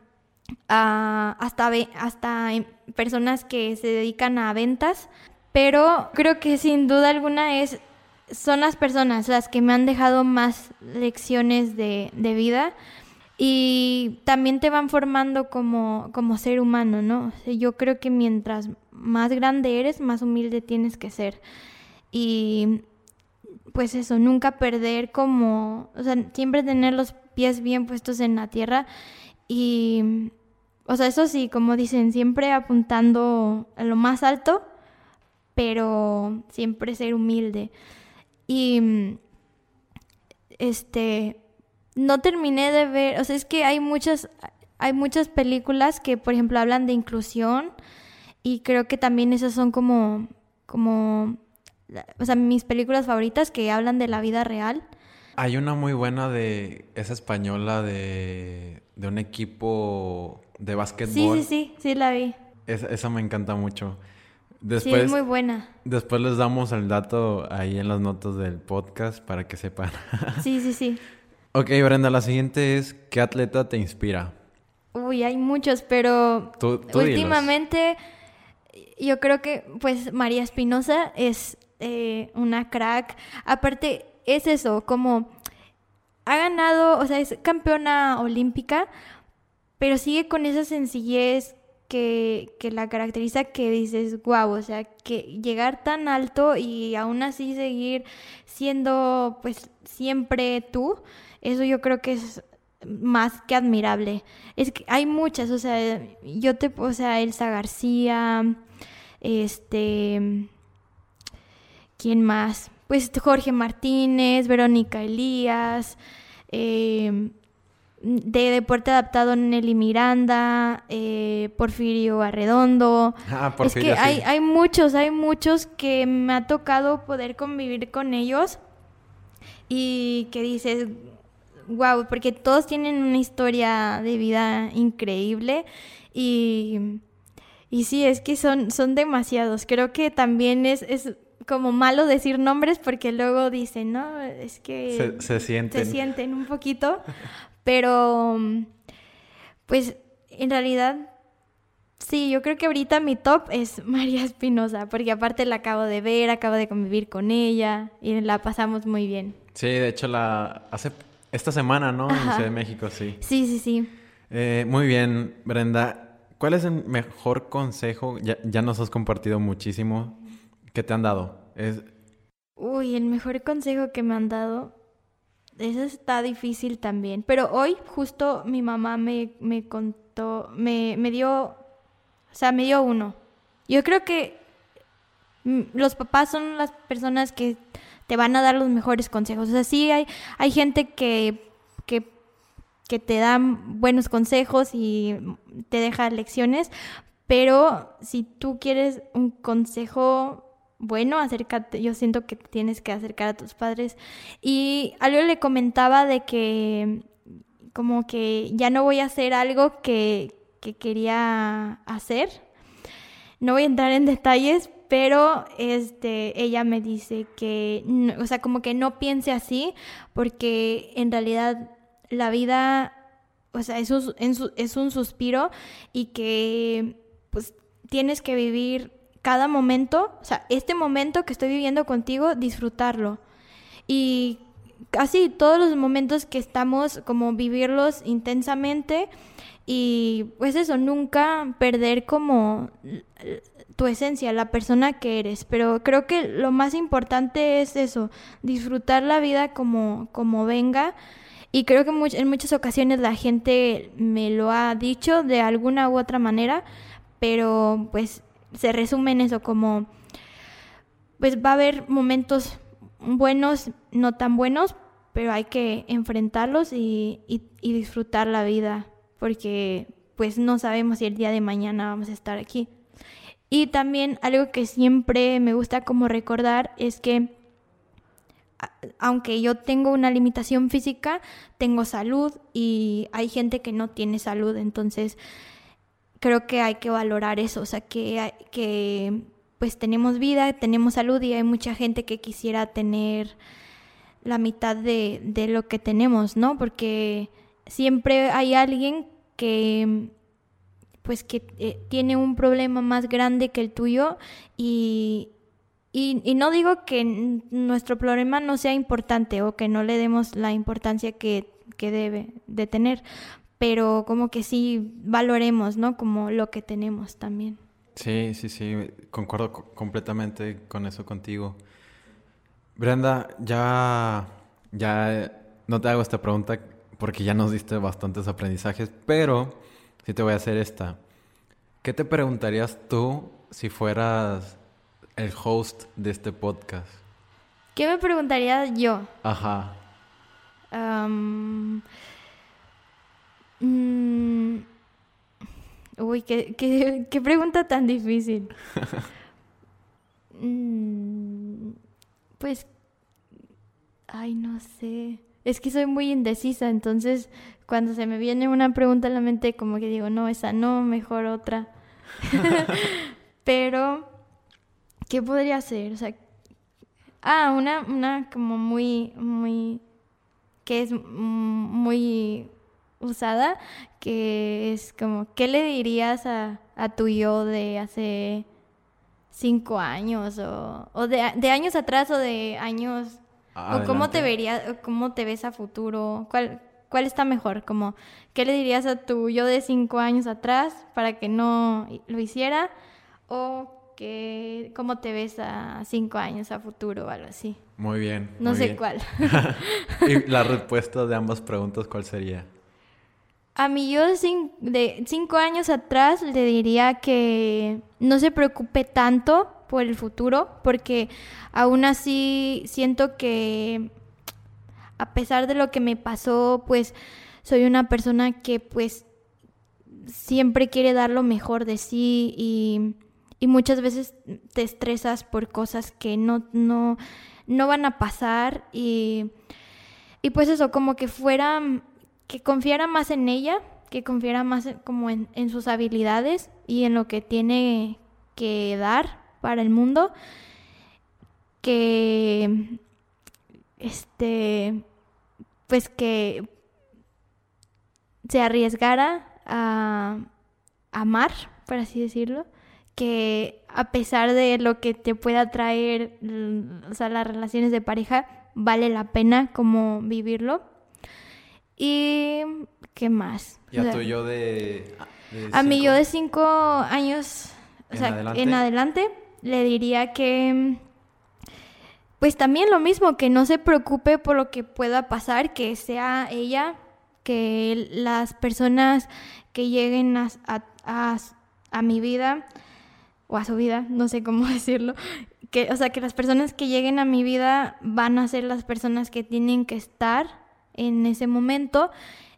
hasta, hasta personas que se dedican a ventas. Pero creo que sin duda alguna es, son las personas las que me han dejado más lecciones de, de vida y también te van formando como, como ser humano, ¿no? yo creo que mientras más grande eres, más humilde tienes que ser. Y pues eso, nunca perder como, o sea, siempre tener los pies bien puestos en la tierra y, o sea, eso sí, como dicen, siempre apuntando a lo más alto, pero siempre ser humilde. Y, este, no terminé de ver, o sea, es que hay muchas, hay muchas películas que, por ejemplo, hablan de inclusión y creo que también esas son como, como o sea, mis películas favoritas que hablan de la vida real. Hay una muy buena de esa española de, de un equipo de básquetbol. Sí, sí, sí, sí la vi. esa me encanta mucho. Después, sí, es muy buena. Después les damos el dato ahí en las notas del podcast para que sepan. sí, sí, sí. <laughs> Ok, Brenda, la siguiente es, ¿qué atleta te inspira? Uy, hay muchos, pero últimamente yo creo que pues María Espinosa es eh, una crack. Aparte, es eso, como ha ganado, o sea, es campeona olímpica, pero sigue con esa sencillez que, que, la caracteriza que dices, wow, o sea, que llegar tan alto y aún así seguir siendo pues siempre tú, eso yo creo que es más que admirable. Es que hay muchas, o sea, yo te, o sea, Elsa García, este, ¿Quién más? Pues Jorge Martínez, Verónica Elías, eh, de deporte adaptado Nelly Miranda, eh, Porfirio Arredondo. Ah, es que hay, hay muchos, hay muchos que me ha tocado poder convivir con ellos y que dices, wow, porque todos tienen una historia de vida increíble y, y sí, es que son, son demasiados. Creo que también es, es como malo decir nombres porque luego dicen, ¿no? Es que se, sienten. Se sienten un poquito, <laughs> pero pues en realidad sí, yo creo que ahorita mi top es <laughs> María Espinosa, porque aparte la acabo de ver, acabo de convivir con ella y la pasamos muy bien. Sí, de hecho la hace esta semana, ¿no? En Ciudad de México, sí. Sí, sí, sí. Eh, muy bien, Brenda. ¿Cuál es el mejor consejo? Ya, ya nos has compartido muchísimo ¿Qué te han dado? Es... Uy, el mejor consejo que me han dado, eso está difícil también. Pero hoy justo mi mamá me, me contó, me, me dio, o sea, me dio uno. Yo creo que mm, los papás son las personas que te van a dar los mejores consejos. O sea, sí hay, hay gente que, que, te dan buenos consejos y te deja lecciones, pero si tú quieres un consejo bueno, acércate, yo siento que tienes que acercar a tus padres. Y algo le comentaba de que como que ya no voy a hacer algo que, que quería hacer. No voy a entrar en detalles, pero este, ella me dice que, o sea, como que no piense así, porque en realidad la vida, o sea, es un, es un suspiro y que pues tienes que vivir cada momento, o sea, este momento que estoy viviendo contigo, disfrutarlo. Y casi todos los momentos que estamos, como vivirlos intensamente y pues eso, nunca perder como tu esencia, la persona que eres. Pero creo que lo más importante es eso, disfrutar la vida como, como venga. Y creo que en muchas ocasiones la gente me lo ha dicho de alguna u otra manera, pero pues se resume en eso, como pues va a haber momentos buenos, no tan buenos, pero hay que enfrentarlos y, y, disfrutar la vida, porque pues no sabemos si el día de mañana vamos a estar aquí. Y también algo que siempre me gusta como recordar es que aunque yo tengo una limitación física, tengo salud y hay gente que no tiene salud, entonces creo que hay que valorar eso, o sea, que, que pues tenemos vida, tenemos salud y hay mucha gente que quisiera tener la mitad de, de lo que tenemos, ¿no? Porque siempre hay alguien que pues que eh, tiene un problema más grande que el tuyo y, y, y, no digo que nuestro problema no sea importante o que no le demos la importancia que, que debe de tener, pero como que sí valoremos, ¿no? Como lo que tenemos también. Sí, sí, sí, concuerdo completamente con eso contigo. Brenda, ya, ya no te hago esta pregunta porque ya nos diste bastantes aprendizajes, pero sí te voy a hacer esta. ¿Qué te preguntarías tú si fueras el host de este podcast? ¿Qué me preguntaría yo? Ajá. Mm, uy, ¿qué, qué, pregunta tan difícil. <laughs> Mm, pues, ay, no sé. Es que soy muy indecisa, entonces cuando se me viene una pregunta a la mente, como que digo, no, esa no, mejor otra. <laughs> Pero, ¿qué podría ser? O sea, ah, una, una como muy, muy, que es muy usada, que es como, ¿qué le dirías a, a tu yo de hace cinco años o, o de, de, años atrás o de años... ¿O cómo te verías, cómo te ves a futuro? ¿Cuál, ¿Cuál está mejor? Como, ¿qué le dirías a tu yo de cinco años atrás para que no lo hiciera? ¿O que, cómo te ves a cinco años a futuro o algo así? Muy bien. No sé cuál. <laughs> <laughs> ¿Y la respuesta de ambas preguntas cuál sería? A mí yo de cinco años atrás le diría que no se preocupe tanto por el futuro, porque aún así siento que a pesar de lo que me pasó, pues soy una persona que pues siempre quiere dar lo mejor de sí y, y muchas veces te estresas por cosas que no, no, no van a pasar y, y pues eso, como que fuera que confiara más en ella, que confiara más como en, sus habilidades y en lo que tiene que dar para el mundo, que este pues que se arriesgara a amar, por así decirlo, que a pesar de lo que te pueda traer, o sea, las relaciones de pareja, vale la pena como vivirlo y ¿qué más? ¿Y a tu yo de, A mi yo de cinco años, o sea, en adelante, le diría que pues también lo mismo, que no se preocupe por lo que pueda pasar, que sea ella, que las personas que lleguen a, a, a, mi vida, o a su vida, no sé cómo <laughs> decirlo, que, o sea, que las personas que lleguen a mi vida van a ser las personas que tienen que estar en ese momento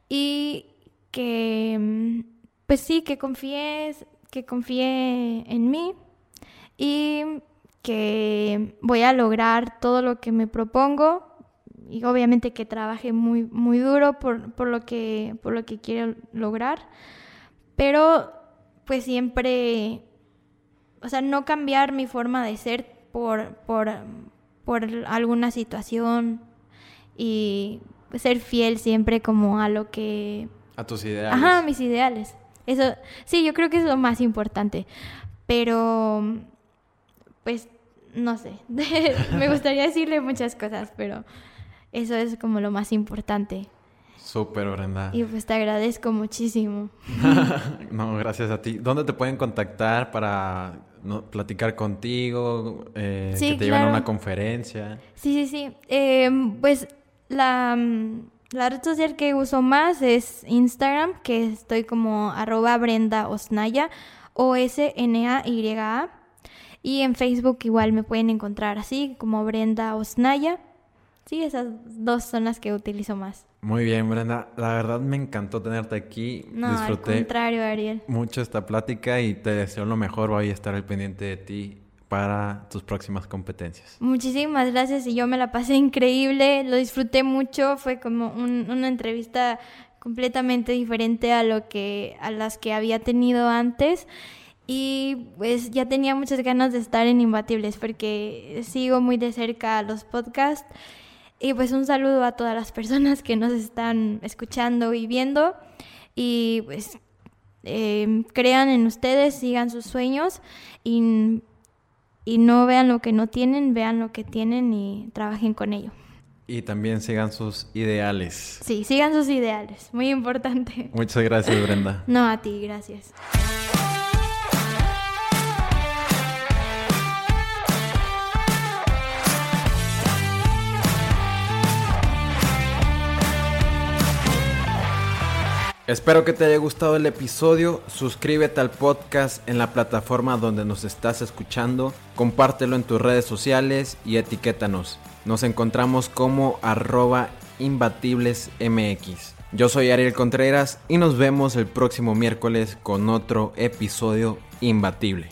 y que, pues sí, que confíes, que confíe en mí y que voy a lograr todo lo que me propongo y obviamente que trabaje muy, muy duro por, por, lo que, por lo que quiero lograr, pero pues siempre, o sea, no cambiar mi forma de ser por, por, por alguna situación y ser fiel siempre como a lo que... A tus ideales. Ajá, mis ideales. Eso, sí, yo creo que es lo más importante. Pero pues, no sé, <laughs> me gustaría decirle muchas cosas, pero eso es como lo más importante. Súper, Brenda. Y pues te agradezco muchísimo. <laughs> no, gracias a ti. ¿Dónde te pueden contactar para platicar contigo? Eh, que te lleven a una conferencia. Sí, sí, sí. Em, pues la, la, red social que uso más es Instagram, que estoy como arroba Brenda Osnaya, O-S-N-A-Y-A. Y en Facebook igual me pueden encontrar así, como Brenda Osnaya. Sí, esas dos son las que utilizo más. Muy bien, Brenda. La verdad me encantó tenerte aquí. No, Disfruté al contrario, Ariel. Mucho esta plática y te deseo lo mejor. Voy a estar al pendiente de ti para tus próximas competencias. Muchísimas gracias y yo me la pasé increíble, lo disfruté mucho, fue como una entrevista completamente diferente a lo que a las que había tenido antes y pues ya tenía muchas ganas de estar en Imbatibles porque sigo muy de cerca los podcasts y pues un saludo a todas las personas que nos están escuchando y viendo. Y pues em, crean en ustedes, sigan sus sueños y, y no vean lo que no tienen, vean lo que tienen y trabajen con ello. Y también sigan sus ideales. Sí, sigan sus ideales, muy importante. Muchas gracias, Brenda. No, a ti, gracias. Espero que te haya gustado el episodio. Suscríbete al podcast en la plataforma donde nos estás escuchando. Compártelo en tus redes sociales y etiquétanos. Nos encontramos como arroba imbatiblesmx. Yo soy Ariel Contreras y nos vemos el próximo miércoles con otro episodio imbatible.